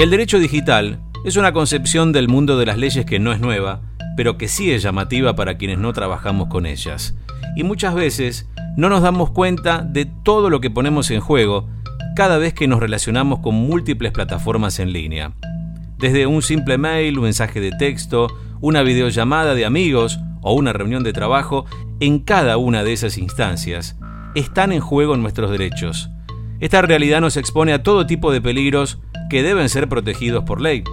El derecho digital es una concepción del mundo de las leyes que no es nueva, pero que sí es llamativa para quienes no trabajamos con ellas. Y muchas veces no nos damos cuenta de todo lo que ponemos en juego cada vez que nos relacionamos con múltiples plataformas en línea. Desde un simple mail, un mensaje de texto, una videollamada de amigos o una reunión de trabajo, en cada una de esas instancias están en juego nuestros derechos. Esta realidad nos expone a todo tipo de peligros que deben ser protegidos por ley.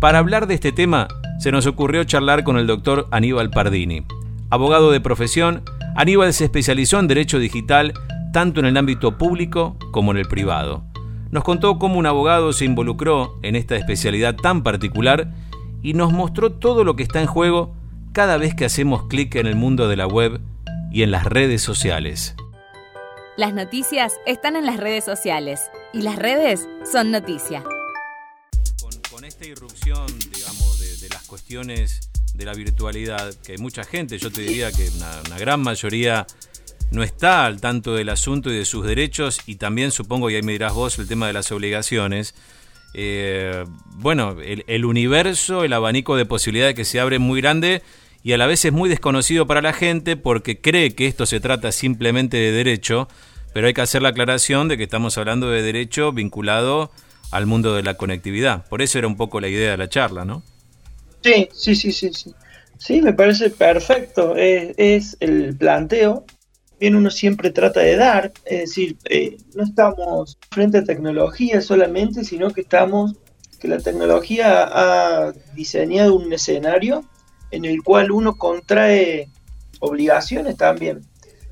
Para hablar de este tema, se nos ocurrió charlar con el doctor Aníbal Pardini. Abogado de profesión, Aníbal se especializó en derecho digital tanto en el ámbito público como en el privado. Nos contó cómo un abogado se involucró en esta especialidad tan particular y nos mostró todo lo que está en juego cada vez que hacemos clic en el mundo de la web y en las redes sociales. Las noticias están en las redes sociales y las redes son noticia esta irrupción, digamos, de, las cuestiones de la virtualidad, que hay mucha gente, yo te diría que una, gran mayoría no está al tanto del asunto y de sus derechos, y también supongo, y ahí me dirás vos, el tema de las obligaciones. Eh, bueno, el, universo, el abanico de posibilidades que se abre muy grande y a la vez es muy desconocido para la gente porque cree que esto se trata simplemente de derecho, pero hay que hacer la aclaración de que estamos hablando de derecho vinculado al mundo de la conectividad. Por eso era un poco la idea de la charla, ¿no? Sí, sí, sí, sí, sí. Sí, me parece perfecto. Es, el planteo. Bien, uno siempre trata de dar, es decir, eh, no estamos frente a tecnología solamente, sino que estamos, que la tecnología ha diseñado un escenario en el cual uno contrae obligaciones también.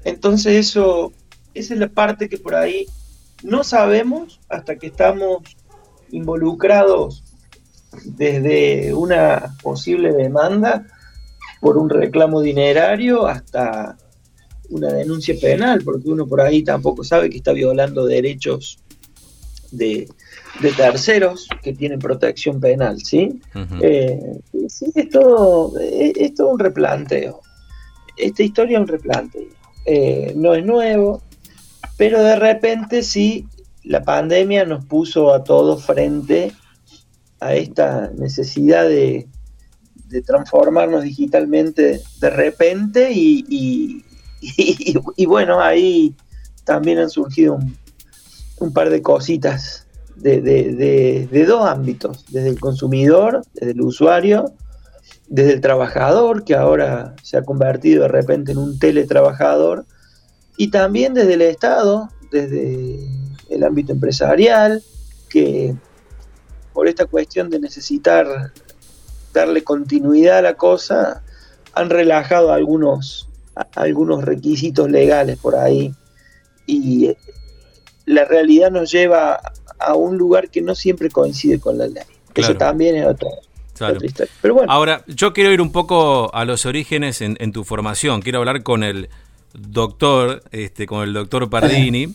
Entonces eso, esa es la parte que por ahí no sabemos hasta que estamos involucrados desde una posible demanda por un reclamo dinerario hasta una denuncia penal, porque uno por ahí tampoco sabe que está violando derechos de, terceros que tienen protección penal, ¿sí? Eh, sí, es todo, es, todo, un replanteo. Esta historia es un replanteo. Eh, no es nuevo, pero de repente sí la pandemia nos puso a todos frente a esta necesidad de, transformarnos digitalmente de repente y, y, bueno, ahí también han surgido un, par de cositas de, de, dos ámbitos, desde el consumidor, desde el usuario, desde el trabajador, que ahora se ha convertido de repente en un teletrabajador, y también desde el Estado, desde el ámbito empresarial, que por esta cuestión de necesitar darle continuidad a la cosa, han relajado algunos, algunos requisitos legales por ahí y la realidad nos lleva a un lugar que no siempre coincide con la ley. Eso también es otra, historia. Pero bueno. Ahora, yo quiero ir un poco a los orígenes en, en tu formación. Quiero hablar con el doctor, este, con el doctor Pardini.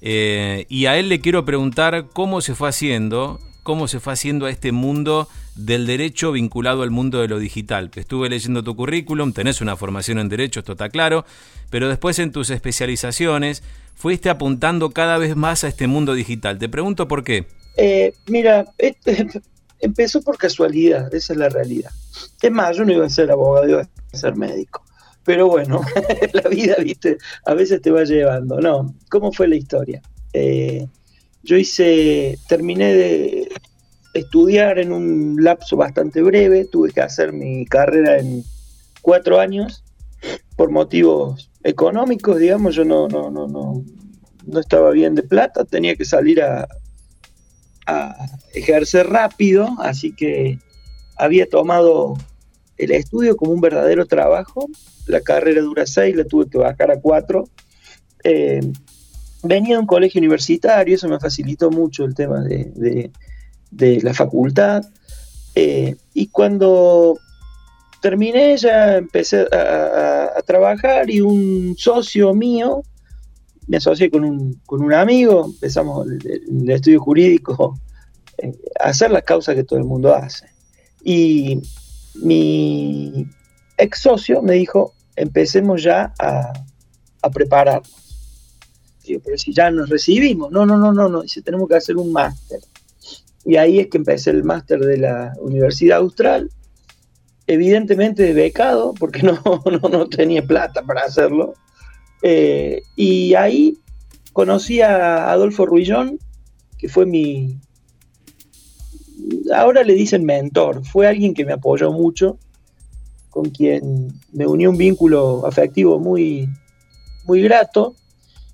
Eh, y a él le quiero preguntar cómo se fue haciendo, cómo se fue haciendo a este mundo del derecho vinculado al mundo de lo digital. Estuve leyendo tu currículum, tenés una formación en derecho, esto está claro, pero después en tus especializaciones fuiste apuntando cada vez más a este mundo digital. Te pregunto por qué. Eh, mira, este, empezó por casualidad, esa es la realidad. Es más, yo no iba a ser abogado, iba a ser médico. Pero bueno, la vida, viste, a veces te va llevando. No, ¿cómo fue la historia? Eh, yo hice, terminé de estudiar en un lapso bastante breve, tuve que hacer mi carrera en cuatro años por motivos económicos, digamos, yo no, no, no, no, no estaba bien de plata, tenía que salir a, a ejercer rápido, así que había tomado el estudio como un verdadero trabajo la carrera dura seis, la tuve que bajar a cuatro. Eh, venía de un colegio universitario, eso me facilitó mucho el tema de, la facultad. Eh, y cuando terminé ya empecé a, trabajar y un socio mío, me asocié con un, amigo, empezamos el, estudio jurídico eh, hacer las causas que todo el mundo hace. Y mi ex socio me dijo, empecemos ya a, prepararnos. Digo, pero si ya nos recibimos, no, no, no, no, no, dice, tenemos que hacer un máster. Y ahí es que empecé el máster de la Universidad Austral, evidentemente becado, porque no, no, tenía plata para hacerlo. Eh, y ahí conocí a Adolfo Ruillón, que fue mi, ahora le dicen mentor, fue alguien que me apoyó mucho, con quien me unió un vínculo afectivo muy, muy grato,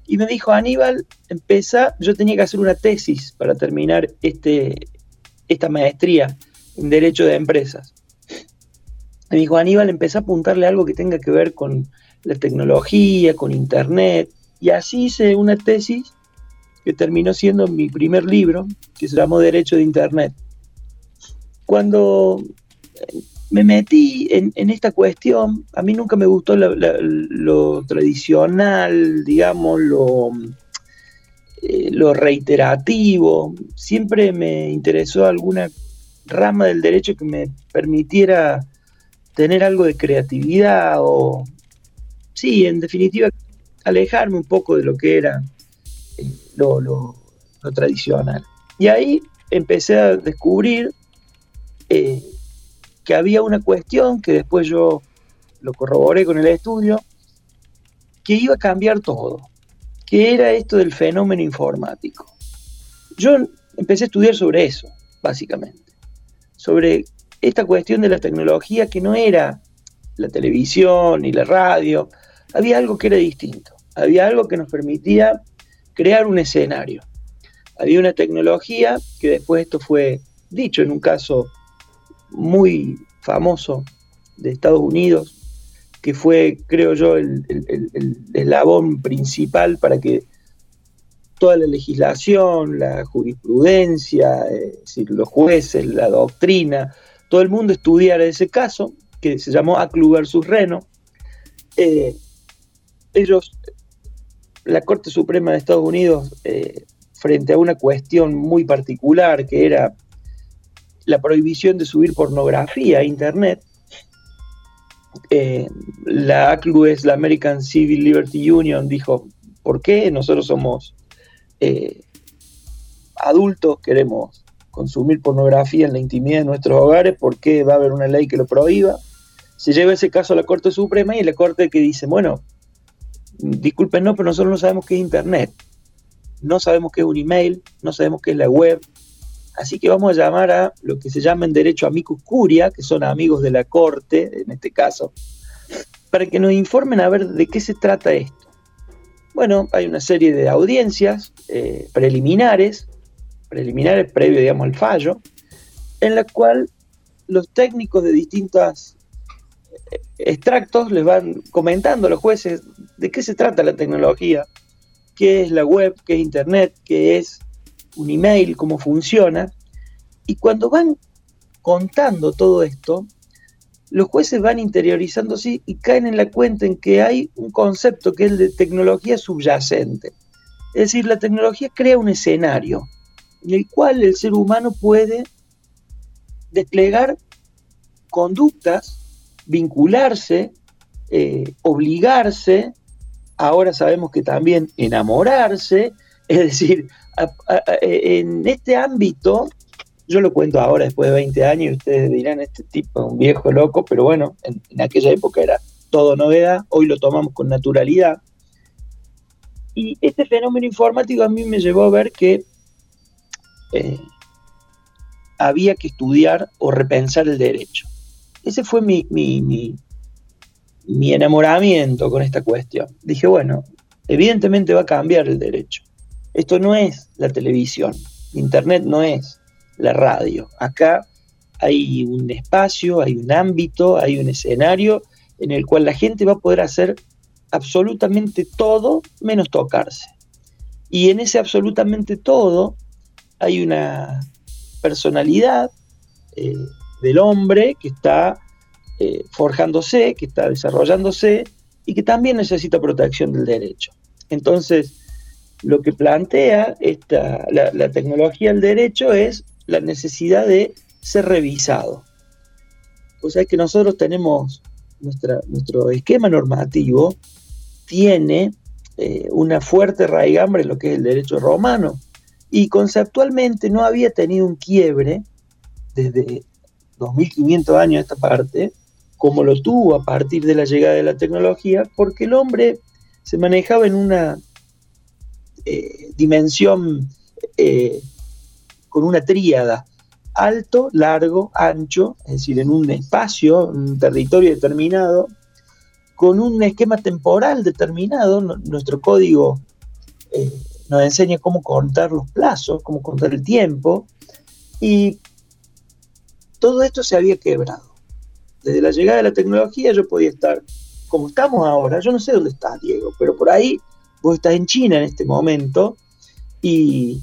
y me dijo, Aníbal, empieza, yo tenía que hacer una tesis para terminar este, esta maestría en Derecho de Empresas. Me dijo, Aníbal, empecé a apuntarle algo que tenga que ver con la tecnología, con Internet, y así hice una tesis que terminó siendo mi primer libro, que se llamó Derecho de Internet. Cuando me metí en, esta cuestión, a mí nunca me gustó lo tradicional, digamos, lo, eh, lo reiterativo, siempre me interesó alguna rama del derecho que me permitiera tener algo de creatividad o, sí, en definitiva, alejarme un poco de lo que era eh, lo, tradicional. Y ahí empecé a descubrir eh, que había una cuestión que después yo lo corroboré con el estudio, que iba a cambiar todo, que era esto del fenómeno informático. Yo empecé a estudiar sobre eso, básicamente, sobre esta cuestión de la tecnología que no era la televisión ni la radio, había algo que era distinto, había algo que nos permitía crear un escenario. Había una tecnología que después esto fue dicho en un caso muy famoso de Estados Unidos, que fue, creo yo, el, eslabón principal para que toda la legislación, la jurisprudencia, los jueces, la doctrina, todo el mundo estudiara ese caso, que se llamó Aclu versus Reno. Eh, ellos, la Corte Suprema de Estados Unidos, eh, frente a una cuestión muy particular que era la prohibición de subir pornografía a Internet. Eh, la ACLU es la American Civil Liberty Union, dijo, ¿por qué nosotros somos eh, adultos, queremos consumir pornografía en la intimidad de nuestros hogares? ¿Por qué va a haber una ley que lo prohíba? Se lleva ese caso a la Corte Suprema y la Corte que dice, bueno, disculpen, no, pero nosotros no sabemos qué es Internet, no sabemos qué es un email, no sabemos qué es la web, Así que vamos a llamar a lo que se llama en derecho amicus curia, que son amigos de la corte, en este caso, para que nos informen a ver de qué se trata esto. Bueno, hay una serie de audiencias eh, preliminares, preliminares previo, digamos, al fallo, en la cual los técnicos de distintos eh, extractos les van comentando a los jueces de qué se trata la tecnología, qué es la web, qué es Internet, qué es un email, cómo funciona. Y cuando van contando todo esto, los jueces van interiorizándose y caen en la cuenta en que hay un concepto que es el de tecnología subyacente. Es decir, la tecnología crea un escenario en el cual el ser humano puede desplegar conductas, vincularse, eh, obligarse, ahora sabemos que también enamorarse, es decir, en este ámbito, yo lo cuento ahora después de 20 años y ustedes dirán, este tipo es un viejo loco, pero bueno, en, aquella época era todo novedad, hoy lo tomamos con naturalidad. Y este fenómeno informático a mí me llevó a ver que eh, había que estudiar o repensar el derecho. Ese fue mi, mi, enamoramiento con esta cuestión. Dije, bueno, evidentemente va a cambiar el derecho. Esto no es la televisión, Internet no es la radio. Acá hay un espacio, hay un ámbito, hay un escenario en el cual la gente va a poder hacer absolutamente todo menos tocarse. Y en ese absolutamente todo hay una personalidad eh, del hombre que está eh, forjándose, que está desarrollándose y que también necesita protección del derecho. Entonces, lo que plantea esta, la, tecnología del derecho es la necesidad de ser revisado. O sea que nosotros tenemos, nuestro esquema normativo tiene eh, una fuerte raigambre en lo que es el derecho romano. Y conceptualmente no había tenido un quiebre desde 2500 años a esta parte, como lo tuvo a partir de la llegada de la tecnología, porque el hombre se manejaba en una eh, dimensión eh, con una tríada, alto, largo, ancho, es decir, en un espacio, un territorio determinado, con un esquema temporal determinado, nuestro código eh, nos enseña cómo contar los plazos, cómo contar el tiempo, y todo esto se había quebrado. Desde la llegada de la tecnología yo podía estar como estamos ahora, yo no sé dónde estás, Diego, pero por ahí vos estás en China en este momento y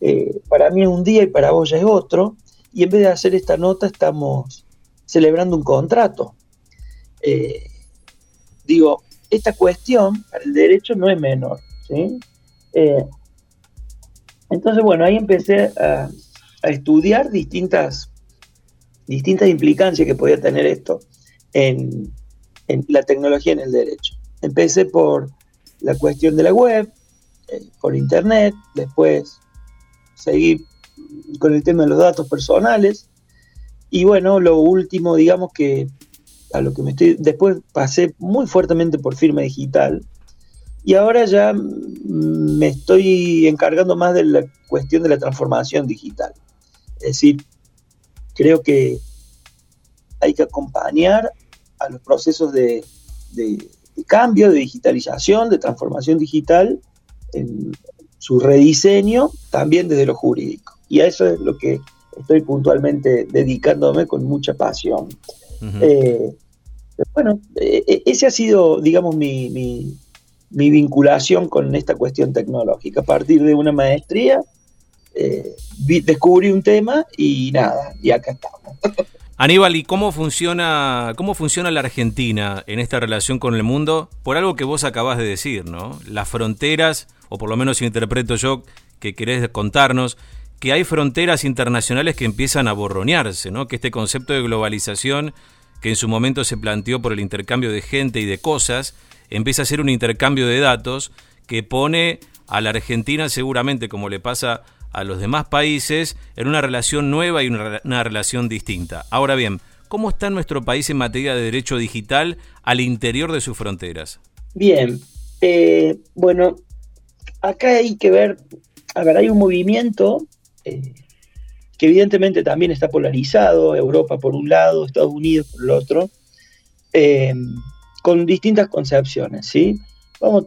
eh, para mí es un día y para vos ya es otro, y en vez de hacer esta nota estamos celebrando un contrato. Eh, digo, esta cuestión para el derecho no es menor. ¿sí? Eh, entonces, bueno, ahí empecé a, estudiar distintas, distintas implicancias que podía tener esto en, en, la tecnología en el derecho. Empecé por la cuestión de la web, eh, por internet, después seguí con el tema de los datos personales y bueno, lo último, digamos que a lo que me estoy, después pasé muy fuertemente por firma digital y ahora ya me estoy encargando más de la cuestión de la transformación digital. Es decir, creo que hay que acompañar a los procesos de, cambio, de digitalización, de transformación digital, en su rediseño, también desde lo jurídico. Y a eso es lo que estoy puntualmente dedicándome con mucha pasión. Eh, bueno, eh, eh, ese ha sido, digamos, mi, mi, vinculación con esta cuestión tecnológica. A partir de una maestría, descubrí un tema y nada, y acá estamos. Aníbal, ¿y cómo funciona, cómo funciona la Argentina en esta relación con el mundo? Por algo que vos acabás de decir, ¿no? Las fronteras, o por lo menos interpreto yo que querés contarnos, que hay fronteras internacionales que empiezan a borronearse, ¿no? Que este concepto de globalización que en su momento se planteó por el intercambio de gente y de cosas, empieza a ser un intercambio de datos que pone a la Argentina seguramente como le pasa a los demás países en una relación nueva y una, relación distinta. Ahora bien, ¿cómo está nuestro país en materia de derecho digital al interior de sus fronteras? Bien, eh, bueno, acá hay que ver, a ver, hay un movimiento eh, que evidentemente también está polarizado, Europa por un lado, Estados Unidos por el otro, eh, con distintas concepciones, ¿sí? Vamos,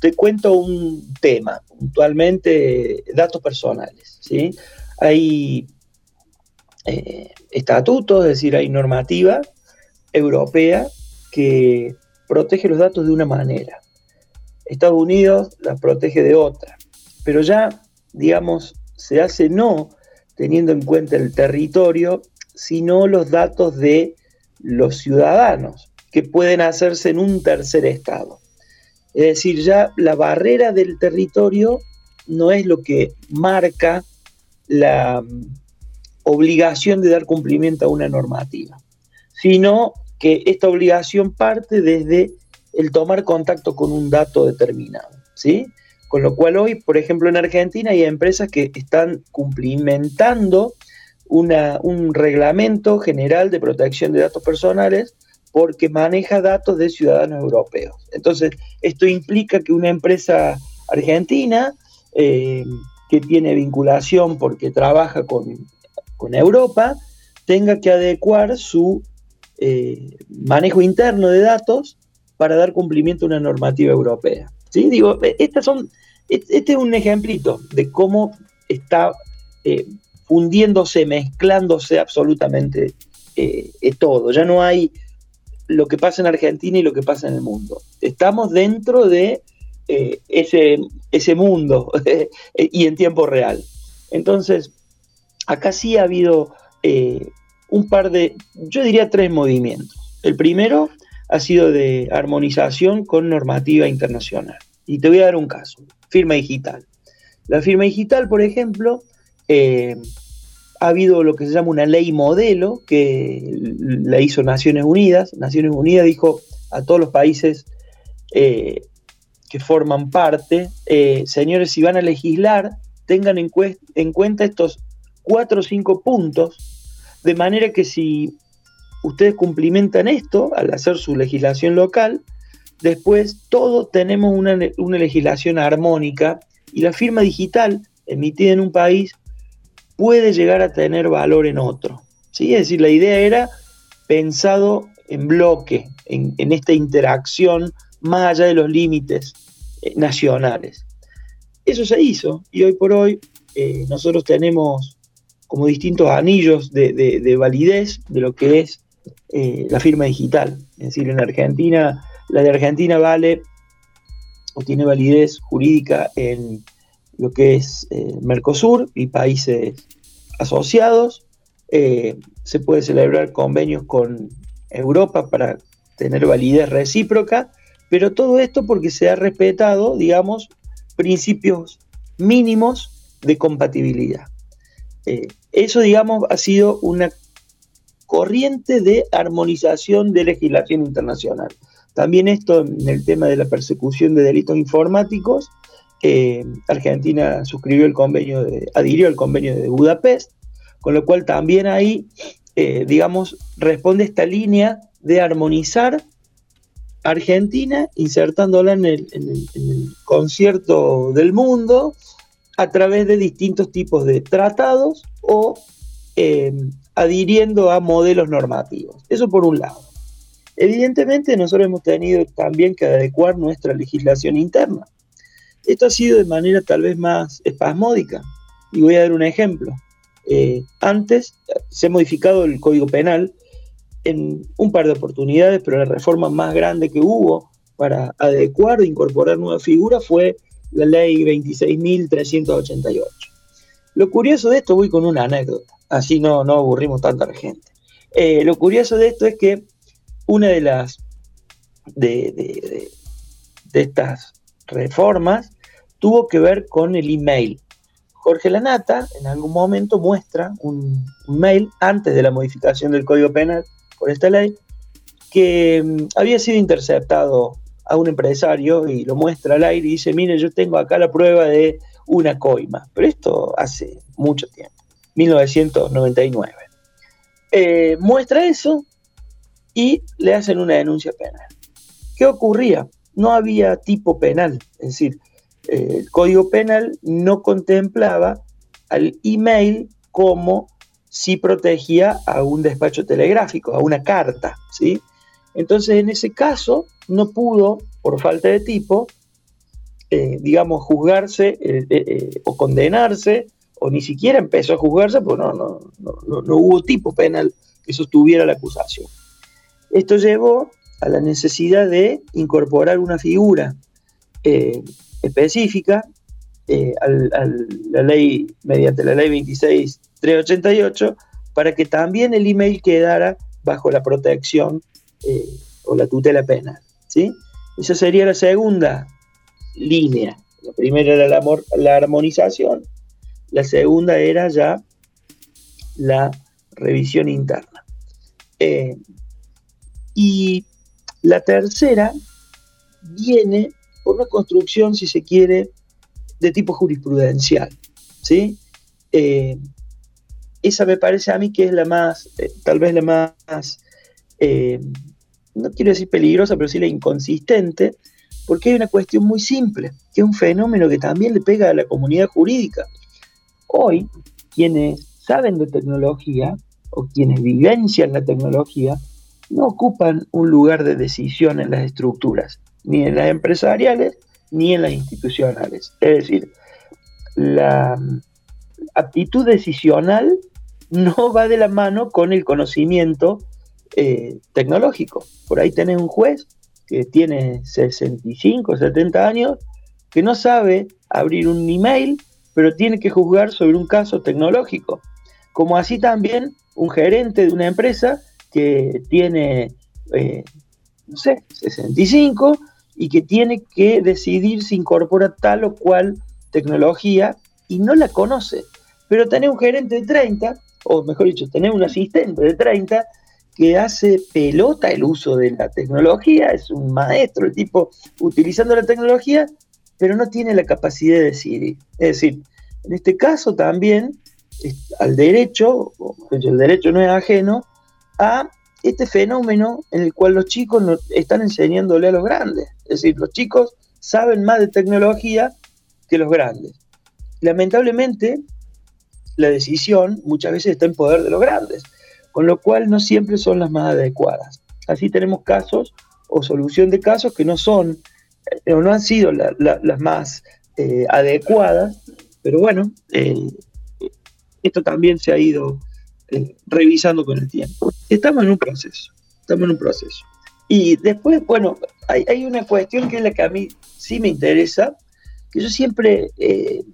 te cuento un tema, puntualmente datos personales, ¿sí? Hay eh, estatutos, es decir, hay normativa europea que protege los datos de una manera. Estados Unidos las protege de otra. Pero ya, digamos, se hace no teniendo en cuenta el territorio, sino los datos de los ciudadanos, que pueden hacerse en un tercer estado. Es decir, ya la barrera del territorio no es lo que marca la mm, obligación de dar cumplimiento a una normativa, sino que esta obligación parte desde el tomar contacto con un dato determinado, ¿sí? Con lo cual hoy, por ejemplo, en Argentina hay empresas que están cumplimentando un reglamento general de protección de datos personales porque maneja datos de ciudadanos europeos. Entonces, esto implica que una empresa argentina eh, que tiene vinculación porque trabaja con, Europa tenga que adecuar su eh, manejo interno de datos para dar cumplimiento a una normativa europea. ¿Sí? Digo, estas son este es un ejemplito de cómo está eh, fundiéndose, mezclándose absolutamente todo. Ya no hay lo que pasa en Argentina y lo que pasa en el mundo. Estamos dentro de eh, ese, ese mundo y en tiempo real. Entonces, acá sí ha habido un par de, yo diría tres movimientos. El primero ha sido de armonización con normativa internacional. Y te voy a dar un caso firma digital. La firma digital, por ejemplo, eh, ha habido lo que se llama una ley modelo que la hizo Naciones Unidas. Naciones Unidas dijo a todos los países, eh, que forman parte, eh, señores, si van a legislar, tengan en, en cuenta estos cuatro o cinco puntos, de manera que si ustedes cumplimentan esto al hacer su legislación local, después todos tenemos una, legislación armónica y la firma digital emitida en un país puede llegar a tener valor en otro. ¿sí? Es decir, la idea era pensado en bloque, en, esta interacción más allá de los límites eh, nacionales. Eso se hizo y hoy por hoy eh, nosotros tenemos como distintos anillos de, validez de lo que es eh, la firma digital. Es decir, en Argentina, la de Argentina vale o tiene validez jurídica en lo que es Mercosur y países asociados. se puede celebrar convenios con Europa para tener validez recíproca, pero todo esto porque se ha respetado, digamos, principios mínimos de compatibilidad. Eh, eso, digamos, ha sido una corriente de armonización de legislación internacional. También esto en el tema de la persecución de delitos informáticos, eh, Argentina suscribió el convenio, de, adhirió al convenio de Budapest, con lo cual también ahí eh, digamos, responde esta línea de armonizar Argentina, insertándola en el, concierto del mundo a través de distintos tipos de tratados o eh, adhiriendo a modelos normativos. Eso por un lado. Evidentemente nosotros hemos tenido también que adecuar nuestra legislación interna. Esto ha sido de manera tal vez más espasmódica. Y voy a dar un ejemplo. Eh, antes se ha modificado el Código Penal en un par de oportunidades, pero la reforma más grande que hubo para adecuar e incorporar nuevas figuras fue la ley 26.388. Lo curioso de esto, voy con una anécdota, así no, no aburrimos tanta gente. Eh, lo curioso de esto es que una de las de estas reformas tuvo que ver con el email. Jorge Lanata en algún momento muestra un, mail antes de la modificación del Código Penal por esta ley que mm, había sido interceptado a un empresario y lo muestra al aire y dice, mire, yo tengo acá la prueba de una coima, pero esto hace mucho tiempo, 1999. Eh, muestra eso y le hacen una denuncia penal. ¿Qué ocurría? No había tipo penal, es decir, el Código Penal no contemplaba al email como si protegía a un despacho telegráfico, a una carta, ¿sí? Entonces, en ese caso, no pudo, por falta de tipo, eh, digamos, juzgarse eh, eh, o condenarse, o ni siquiera empezó a juzgarse, porque no, no, no, no, hubo tipo penal que sostuviera la acusación. Esto llevó a la necesidad de incorporar una figura específica eh, la ley, mediante la ley 26388, para que también el email quedara bajo la protección eh, o la tutela penal. ¿sí? Esa sería la segunda línea. La primera era la, la armonización, la segunda era ya la revisión interna. Eh, y la tercera viene por una construcción, si se quiere, de tipo jurisprudencial. ¿sí? Eh, esa me parece a mí que es la más, eh, tal vez la más, eh, no quiero decir peligrosa, pero sí la inconsistente, porque hay una cuestión muy simple, que es un fenómeno que también le pega a la comunidad jurídica. Hoy, quienes saben de tecnología o quienes vivencian la tecnología, no ocupan un lugar de decisión en las estructuras ni en las empresariales ni en las institucionales. Es decir, la aptitud decisional no va de la mano con el conocimiento eh, tecnológico. Por ahí tenés un juez que tiene 65, 70 años, que no sabe abrir un email, pero tiene que juzgar sobre un caso tecnológico. Como así también un gerente de una empresa que tiene, eh, no sé, 65 y que tiene que decidir si incorpora tal o cual tecnología y no la conoce. Pero tener un gerente de 30, o mejor dicho, tener un asistente de 30 que hace pelota el uso de la tecnología, es un maestro, el tipo utilizando la tecnología, pero no tiene la capacidad de decidir. Es decir, en este caso también al derecho, el derecho no es ajeno, a este fenómeno en el cual los chicos están enseñándole a los grandes. Es decir, los chicos saben más de tecnología que los grandes. Lamentablemente, la decisión muchas veces está en poder de los grandes, con lo cual no siempre son las más adecuadas. Así tenemos casos o solución de casos que no son eh, o no han sido las más eh, adecuadas, pero bueno, eh, esto también se ha ido revisando con el tiempo. Estamos en un proceso, estamos en un proceso. Y después, bueno, hay, una cuestión que es la que a mí sí me interesa, que yo siempre eh,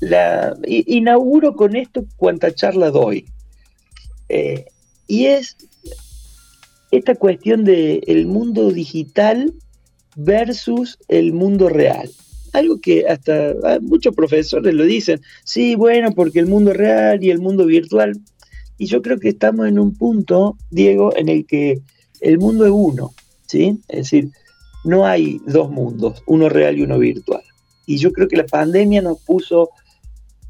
la inauguro con esto cuanta charla doy. Eh, y es esta cuestión del el mundo digital versus el mundo real. Algo que hasta ah, muchos profesores lo dicen, sí, bueno, porque el mundo real y el mundo virtual. Y yo creo que estamos en un punto, Diego, en el que el mundo es uno, ¿sí? Es decir, no hay dos mundos, uno real y uno virtual. Y yo creo que la pandemia nos puso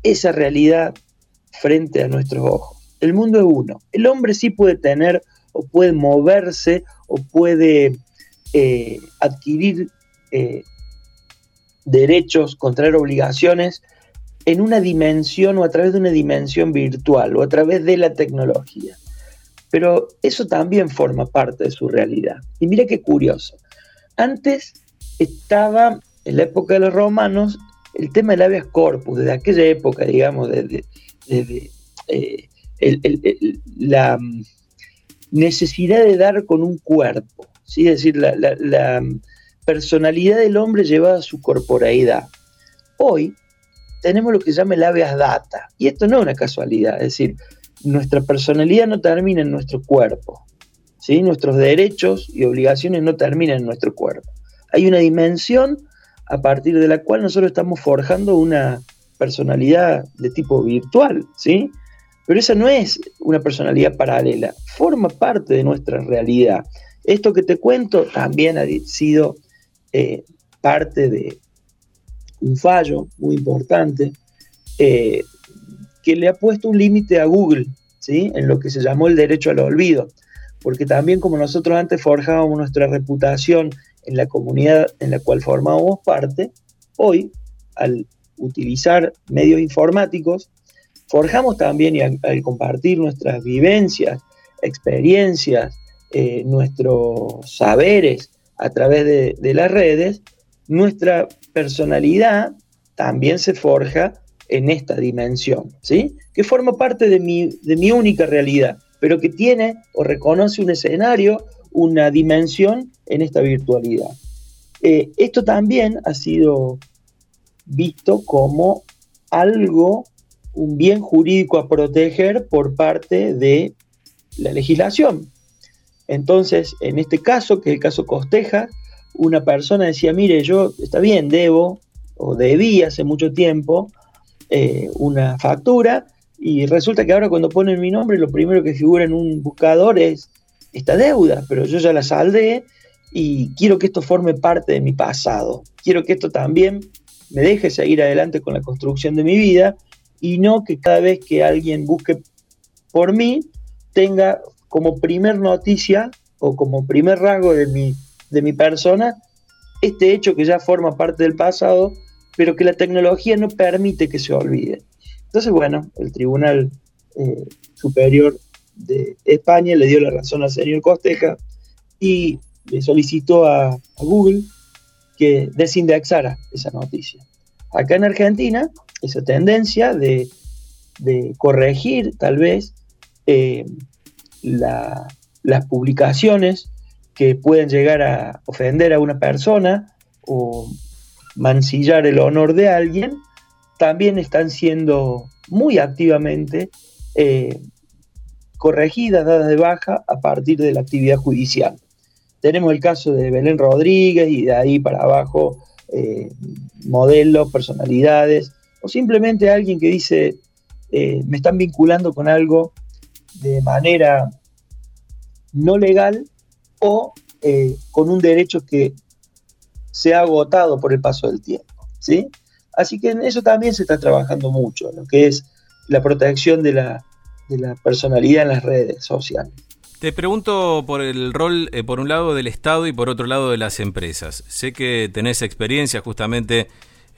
esa realidad frente a nuestros ojos. El mundo es uno. El hombre sí puede tener o puede moverse o puede eh, adquirir eh, derechos, contraer obligaciones en una dimensión o a través de una dimensión virtual o a través de la tecnología. Pero eso también forma parte de su realidad. Y mira qué curioso. Antes estaba, en la época de los romanos, el tema del habeas corpus, desde aquella época, digamos, desde, eh, la necesidad de dar con un cuerpo, ¿sí? es decir, la, personalidad del hombre llevada a su corporeidad. Hoy tenemos lo que se llama el habeas data, y esto no es una casualidad, es decir, nuestra personalidad no termina en nuestro cuerpo, ¿sí? nuestros derechos y obligaciones no terminan en nuestro cuerpo. Hay una dimensión a partir de la cual nosotros estamos forjando una personalidad de tipo virtual, ¿sí? Pero esa no es una personalidad paralela, forma parte de nuestra realidad. Esto que te cuento también ha sido eh, parte de un fallo muy importante eh, que le ha puesto un límite a Google, ¿sí? En lo que se llamó el derecho al olvido. Porque también como nosotros antes forjábamos nuestra reputación en la comunidad en la cual formábamos parte, hoy, al utilizar medios informáticos, forjamos también y al, compartir nuestras vivencias, experiencias, eh, nuestros saberes a través de, las redes, nuestra personalidad también se forja en esta dimensión, ¿sí? Que forma parte de mi, de mi única realidad, pero que tiene o reconoce un escenario, una dimensión en esta virtualidad. Eh, esto también ha sido visto como algo, un bien jurídico a proteger por parte de la legislación. Entonces, en este caso, que es el caso Costeja, una persona decía, mire, yo, está bien, debo o debí hace mucho tiempo eh, una factura y resulta que ahora cuando ponen mi nombre lo primero que figura en un buscador es esta deuda, pero yo ya la saldé y quiero que esto forme parte de mi pasado. Quiero que esto también me deje seguir adelante con la construcción de mi vida y no que cada vez que alguien busque por mí tenga como primer noticia o como primer rasgo de mi, de mi persona este hecho que ya forma parte del pasado, pero que la tecnología no permite que se olvide. Entonces, bueno, el Tribunal eh, Superior de España le dio la razón al señor Costeja y le solicitó a, Google que desindexara esa noticia. Acá en Argentina, esa tendencia de, corregir tal vez eh, las publicaciones que pueden llegar a ofender a una persona o mancillar el honor de alguien, también están siendo muy activamente eh, corregidas, dadas de baja a partir de la actividad judicial. Tenemos el caso de Belén Rodríguez y de ahí para abajo eh, modelos, personalidades, o simplemente alguien que dice, eh, me están vinculando con algo de manera no legal o eh, con un derecho que se ha agotado por el paso del tiempo. ¿sí? Así que en eso también se está trabajando mucho, lo que es la protección de la, personalidad en las redes sociales. Te pregunto por el rol, eh, por un lado, del Estado y por otro lado de las empresas. Sé que tenés experiencia justamente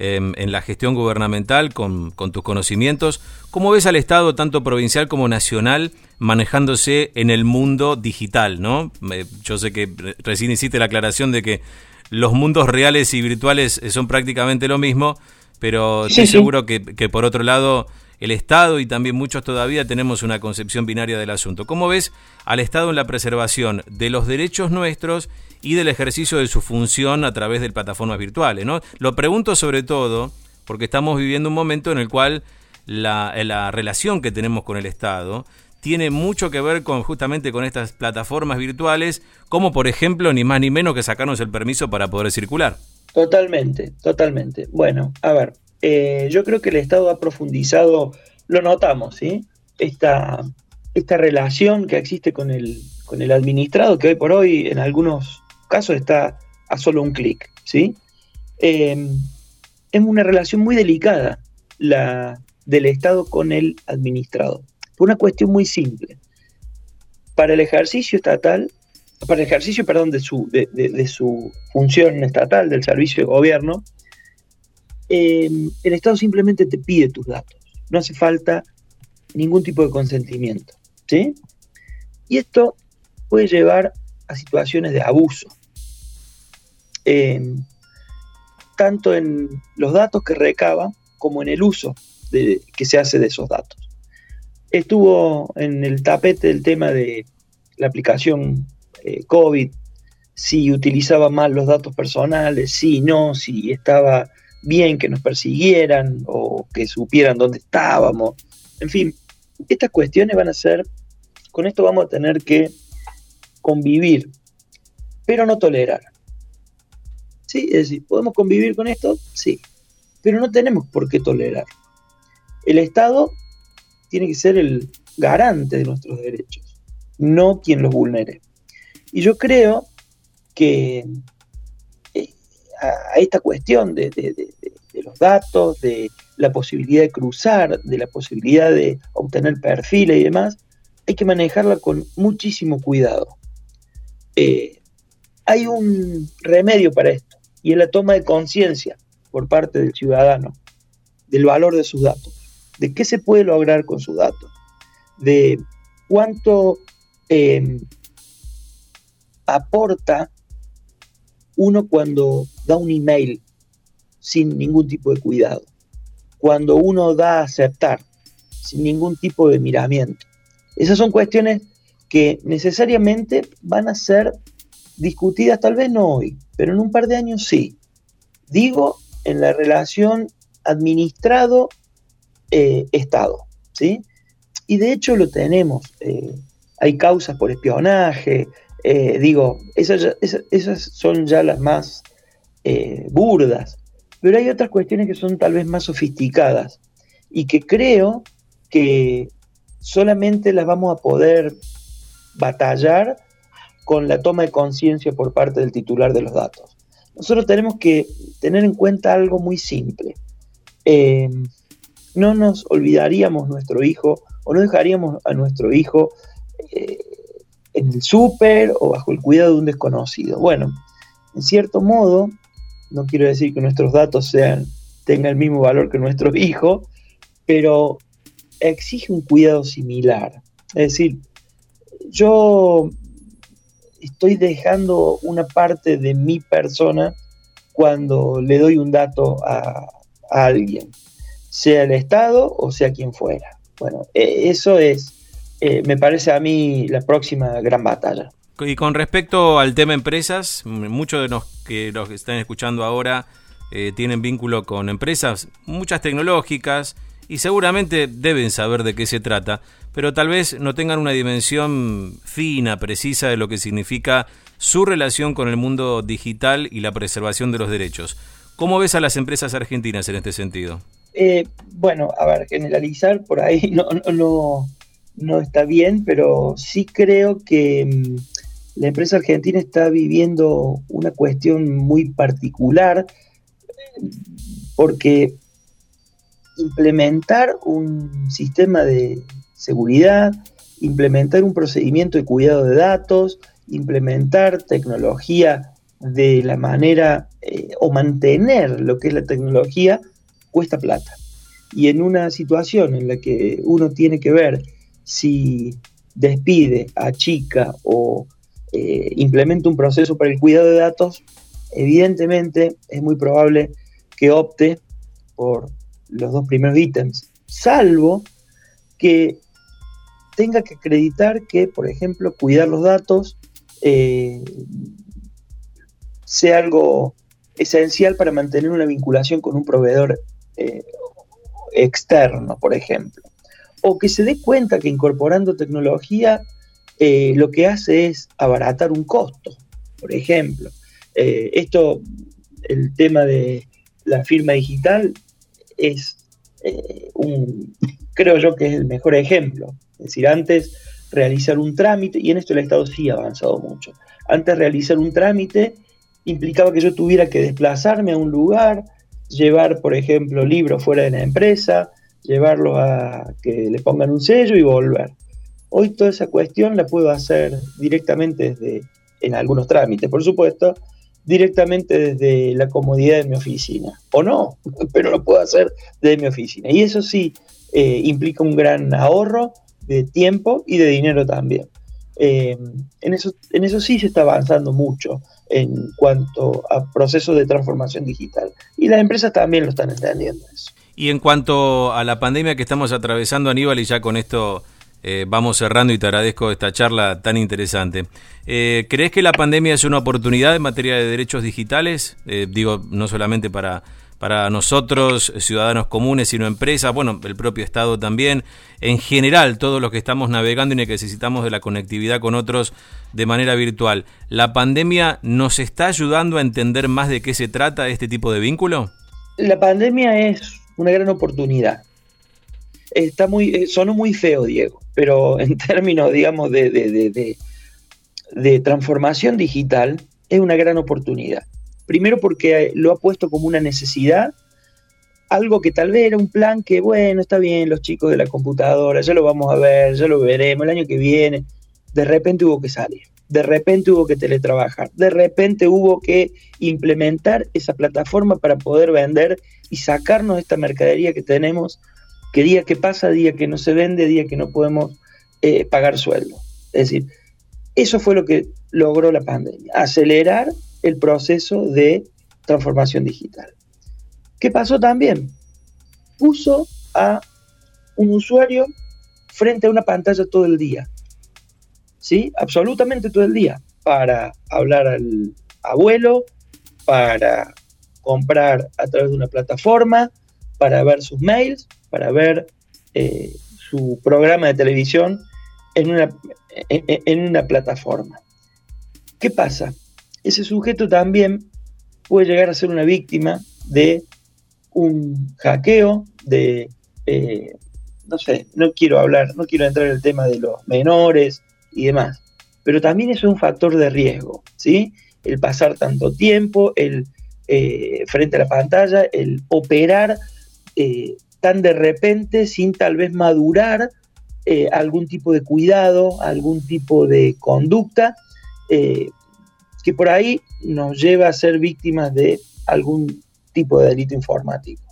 em, en la gestión gubernamental con, tus conocimientos. ¿Cómo ves al Estado, tanto provincial como nacional, manejándose en el mundo digital? ¿no? yo sé que recién hiciste la aclaración de que los mundos reales y virtuales son prácticamente lo mismo, pero estoy seguro que, que por otro lado el Estado y también muchos todavía tenemos una concepción binaria del asunto. ¿Cómo ves al Estado en la preservación de los derechos nuestros y del ejercicio de su función a través de plataformas virtuales? ¿no? Lo pregunto sobre todo porque estamos viviendo un momento en el cual la, la relación que tenemos con el Estado tiene mucho que ver con justamente con estas plataformas virtuales, como por ejemplo ni más ni menos que sacarnos el permiso para poder circular. Totalmente, totalmente. Bueno, a ver, eh, yo creo que el Estado ha profundizado, lo notamos, ¿sí? Esta, esta relación que existe con el, con el administrado, que hoy por hoy en algunos casos está a solo un clic, ¿sí? Eh, es una relación muy delicada la del Estado con el administrado, por una cuestión muy simple. Para el ejercicio estatal, para el ejercicio, perdón, de su, de su función estatal, del servicio de gobierno, Em, el Estado simplemente te pide tus datos. No hace falta ningún tipo de consentimiento. ¿sí? Y esto puede llevar a situaciones de abuso. Tanto en los datos que recaba como en el uso que se hace de esos datos. Estuvo en el tapete el tema de la aplicación eh, COVID, si utilizaba mal los datos personales, si no, si estaba bien que nos persiguieran o que supieran dónde estábamos. En fin, estas cuestiones van a ser, con esto vamos a tener que convivir, pero no tolerar. ¿Sí? Es decir, ¿podemos convivir con esto? Sí, pero no tenemos por qué tolerar. El Estado tiene que ser el garante de nuestros derechos, no quien los vulnere. Y yo creo que a, esta cuestión de, los datos, de la posibilidad de cruzar, de la posibilidad de obtener perfiles y demás, hay que manejarla con muchísimo cuidado. Eh, hay un remedio para esto, y es la toma de conciencia por parte del ciudadano del valor de sus datos, de qué se puede lograr con sus datos, de cuánto eh, aporta uno cuando da un email sin ningún tipo de cuidado, cuando uno da a aceptar sin ningún tipo de miramiento. Esas son cuestiones que necesariamente van a ser discutidas tal vez no hoy, pero en un par de años sí. Digo en la relación administrado-estado, eh, ¿sí? Y de hecho lo tenemos. Eh, hay causas por espionaje, eh, digo, esas, son ya las más burdas, pero hay otras cuestiones que son tal vez más sofisticadas y que creo que solamente las vamos a poder batallar con la toma de conciencia por parte del titular de los datos. Nosotros tenemos que tener en cuenta algo muy simple. Eh, no nos olvidaríamos nuestro hijo o no dejaríamos a nuestro hijo en el súper o bajo el cuidado de un desconocido. Bueno, en cierto modo, no quiero decir que nuestros datos tengan el mismo valor que nuestros hijos, pero exige un cuidado similar. Es decir, yo estoy dejando una parte de mi persona cuando le doy un dato a, alguien, sea el Estado o sea quien fuera. Bueno, e, eso es eh, me parece a mí la próxima gran batalla. Y con respecto al tema empresas, muchos de los que los están escuchando ahora eh, tienen vínculo con empresas, muchas tecnológicas, y seguramente deben saber de qué se trata, pero tal vez no tengan una dimensión fina, precisa de lo que significa su relación con el mundo digital y la preservación de los derechos. ¿Cómo ves a las empresas argentinas en este sentido? Eh, bueno, a ver, generalizar por ahí no, no, no está bien, pero sí creo que mm, la empresa argentina está viviendo una cuestión muy particular porque implementar un sistema de seguridad, implementar un procedimiento de cuidado de datos, implementar tecnología de la manera eh, o mantener lo que es la tecnología cuesta plata. Y en una situación en la que uno tiene que ver si despide, achica o eh, implementa un proceso para el cuidado de datos, evidentemente es muy probable que opte por los dos primeros ítems, salvo que tenga que acreditar que, por ejemplo, cuidar los datos eh, sea algo esencial para mantener una vinculación con un proveedor eh, externo, por ejemplo. O que se dé cuenta que incorporando tecnología eh, lo que hace es abaratar un costo, por ejemplo. esto, el tema de la firma digital es un, creo yo que es el mejor ejemplo. Es decir, antes realizar un trámite, y en esto el Estado sí ha avanzado mucho, antes realizar un trámite implicaba que yo tuviera que desplazarme a un lugar, llevar, por ejemplo, libros fuera de la empresa, llevarlos a que le pongan un sello y volver. Hoy toda esa cuestión la puedo hacer directamente desde, en algunos trámites, por supuesto, directamente desde la comodidad de mi oficina. O no, pero lo puedo hacer desde mi oficina. Y eso sí eh, implica un gran ahorro de tiempo y de dinero también. Eh, en, eso, en eso sí se está avanzando mucho en cuanto a procesos de transformación digital. Y las empresas también lo están entendiendo eso. Y en cuanto a la pandemia que estamos atravesando, Aníbal, y ya con esto eh, vamos cerrando y te agradezco esta charla tan interesante. Eh, ¿Crees que la pandemia es una oportunidad en materia de derechos digitales? digo, no solamente para para nosotros, ciudadanos comunes, sino empresas, bueno, el propio Estado también, en general, todos los que estamos navegando y necesitamos de la conectividad con otros de manera virtual. ¿La pandemia nos está ayudando a entender más de qué se trata este tipo de vínculo? La pandemia es una gran oportunidad. Está muy, eh, sonó muy feo, Diego, pero en términos, digamos, de, de, de transformación digital, es una gran oportunidad. Primero porque lo ha puesto como una necesidad, algo que tal vez era un plan que, bueno, está bien, los chicos de la computadora, ya lo vamos a ver, ya lo veremos el año que viene. De repente hubo que salir, de repente hubo que teletrabajar, de repente hubo que implementar esa plataforma para poder vender y sacarnos esta mercadería que tenemos, que día que pasa, día que no se vende, día que no podemos eh, pagar sueldo. Es decir, eso fue lo que logró la pandemia, acelerar el proceso de transformación digital. ¿Qué pasó también? Puso a un usuario frente a una pantalla todo el día. ¿Sí? Absolutamente todo el día. Para hablar al abuelo, para comprar a través de una plataforma, para ver sus mails, para ver eh, su programa de televisión en una, en una plataforma. ¿Qué pasa? ese sujeto también puede llegar a ser una víctima de un hackeo, de, eh, no sé, no quiero hablar, no quiero entrar en el tema de los menores y demás, pero también es un factor de riesgo, ¿sí? El pasar tanto tiempo, el eh, frente a la pantalla, el operar tan de repente sin tal vez madurar algún tipo de cuidado, algún tipo de conducta, que por ahí nos lleva a ser víctimas de algún tipo de delito informático.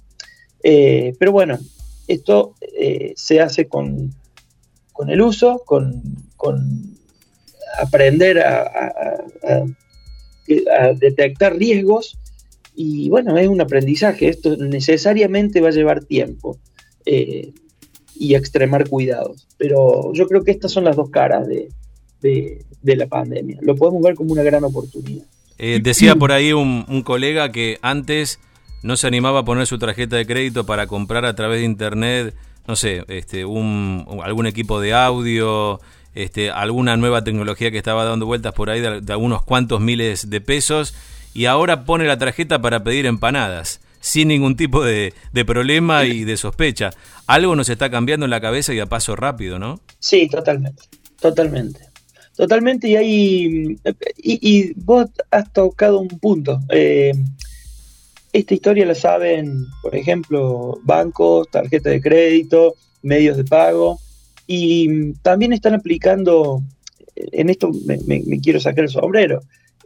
Eh, pero bueno, esto eh, se hace con, el uso, con, aprender a, detectar riesgos y bueno, es un aprendizaje, esto necesariamente va a llevar tiempo eh, y extremar cuidados, pero yo creo que estas son las dos caras de, de, la pandemia. Lo podemos ver como una gran oportunidad. Eh, decía por ahí un, colega que antes no se animaba a poner su tarjeta de crédito para comprar a través de internet, no sé, este, un, algún equipo de audio, este, alguna nueva tecnología que estaba dando vueltas por ahí de, algunos cuantos miles de pesos y ahora pone la tarjeta para pedir empanadas. sin ningún tipo de, problema y de sospecha. Algo nos está cambiando en la cabeza y a paso rápido, ¿no? Sí, totalmente, totalmente. Totalmente, y hay. Y, vos has tocado un punto. Eh, esta historia la saben, por ejemplo, bancos, tarjetas de crédito, medios de pago, y también están aplicando, en esto me, quiero sacar el sombrero,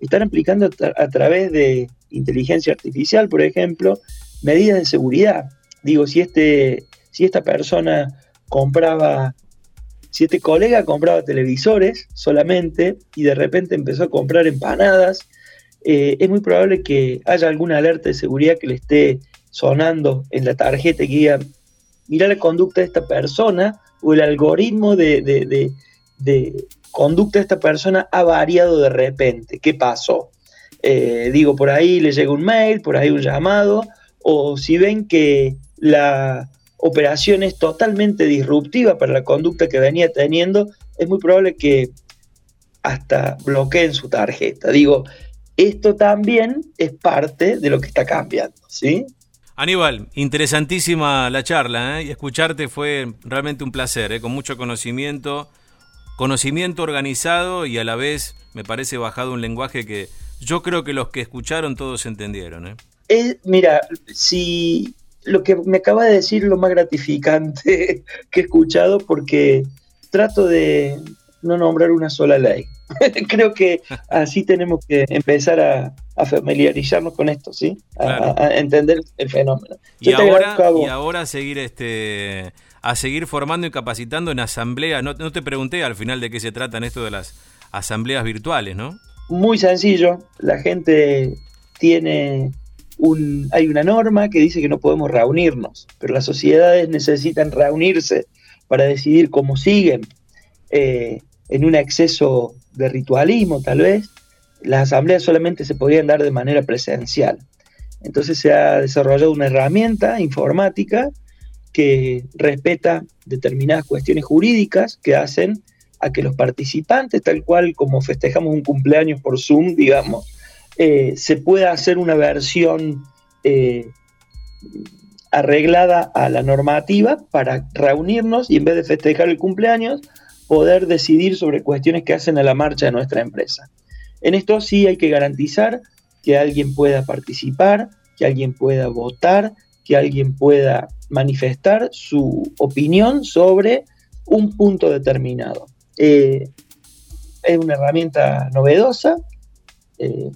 están aplicando a, través de inteligencia artificial, por ejemplo, medidas de seguridad. Digo, si, este, si esta persona compraba, si este colega compraba televisores solamente y de repente empezó a comprar empanadas, eh, es muy probable que haya alguna alerta de seguridad que le esté sonando en la tarjeta que diga, mira la conducta de esta persona o el algoritmo de, conducta de esta persona ha variado de repente. ¿Qué pasó? Eh, digo, por ahí le llega un mail, por ahí un llamado, o si ven que la operación es totalmente disruptiva para la conducta que venía teniendo, es muy probable que hasta bloqueen su tarjeta. Digo, esto también es parte de lo que está cambiando, ¿sí? Aníbal, interesantísima la charla ¿eh? y escucharte fue realmente un placer, ¿eh? con mucho conocimiento, conocimiento organizado y a la vez me parece bajado un lenguaje que yo creo que los que escucharon todos entendieron. ¿eh? mira, si lo que me acaba de decir es lo más gratificante que he escuchado porque trato de no nombrar una sola ley. Creo que así tenemos que empezar a, familiarizarnos con esto, ¿sí? A, entender el fenómeno. y, ahora, y ahora seguir este a seguir formando y capacitando en asamblea. No, te pregunté al final de qué se tratan esto de las asambleas virtuales, ¿no? Muy sencillo. La gente tiene un, hay una norma que dice que no podemos reunirnos, pero las sociedades necesitan reunirse para decidir cómo siguen. Eh, en un exceso de ritualismo tal vez, las asambleas solamente se podían dar de manera presencial. Entonces se ha desarrollado una herramienta informática que respeta determinadas cuestiones jurídicas que hacen a que los participantes, tal cual como festejamos un cumpleaños por Zoom, digamos, eh, se pueda hacer una versión eh, arreglada a la normativa para reunirnos y en vez de festejar el cumpleaños, poder decidir sobre cuestiones que hacen a la marcha de nuestra empresa. En esto sí hay que garantizar que alguien pueda participar, que alguien pueda votar, que alguien pueda manifestar su opinión sobre un punto determinado. Eh, es una herramienta novedosa. Eh,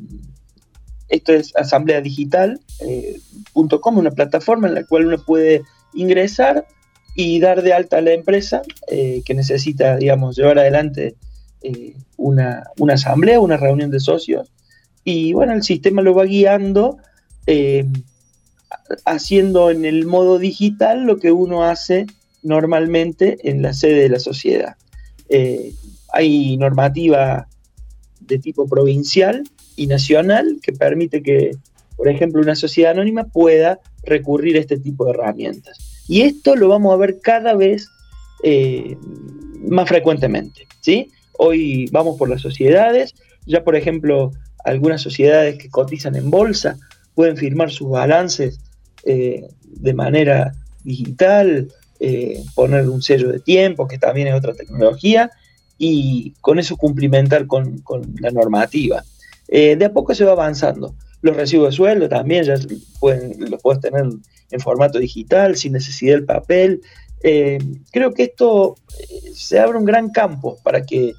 esto es asambleadigital.com, eh, una plataforma en la cual uno puede ingresar y dar de alta a la empresa eh, que necesita, digamos, llevar adelante eh, una, asamblea, una reunión de socios. Y bueno, el sistema lo va guiando haciendo en el modo digital lo que uno hace normalmente en la sede de la sociedad. hay normativa de tipo provincial y nacional que permite que, por ejemplo, una sociedad anónima pueda recurrir a este tipo de herramientas. Y esto lo vamos a ver cada vez eh, más frecuentemente. ¿sí? Hoy vamos por las sociedades, ya por ejemplo algunas sociedades que cotizan en bolsa pueden firmar sus balances eh, de manera digital, eh, poner un sello de tiempo, que también es otra tecnología, y con eso cumplimentar con, la normativa. de a poco se va avanzando. Los recibos de sueldo también ya pueden, los puedes tener en formato digital, sin necesidad del papel. Eh, creo que esto eh, se abre un gran campo para que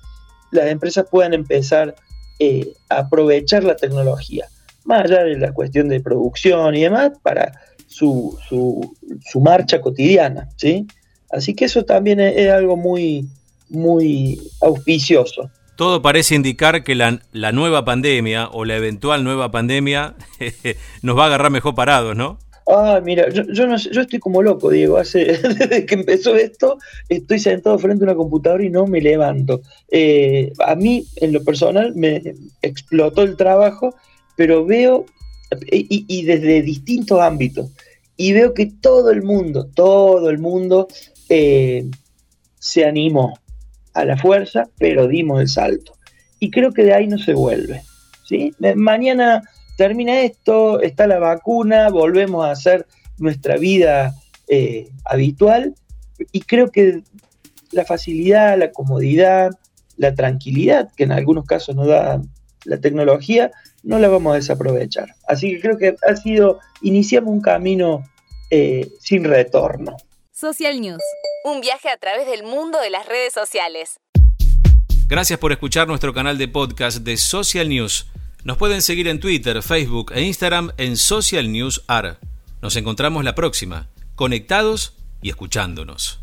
las empresas puedan empezar eh, a aprovechar la tecnología, más allá de la cuestión de producción y demás, para su, su, marcha cotidiana. ¿sí? Así que eso también es, algo muy, muy auspicioso. Todo parece indicar que la, la, nueva pandemia o la eventual nueva pandemia nos va a agarrar mejor parados, ¿no? Ah, mira, yo, yo, no yo estoy como loco, Diego. Hace, desde que empezó esto, estoy sentado frente a una computadora y no me levanto. Eh, a mí, en lo personal, me explotó el trabajo, pero veo, y, desde distintos ámbitos, y veo que todo el mundo, todo el mundo eh, se animó a la fuerza, pero dimos el salto. Y creo que de ahí no se vuelve. ¿sí? Mañana termina esto, está la vacuna, volvemos a hacer nuestra vida eh, habitual y creo que la facilidad, la comodidad, la tranquilidad que en algunos casos nos da la tecnología, no la vamos a desaprovechar. Así que creo que ha sido, iniciamos un camino eh, sin retorno. Social News, un viaje a través del mundo de las redes sociales. Gracias por escuchar nuestro canal de podcast de Social News. Nos pueden seguir en Twitter, Facebook e Instagram en Social News AR. Nos encontramos la próxima, conectados y escuchándonos.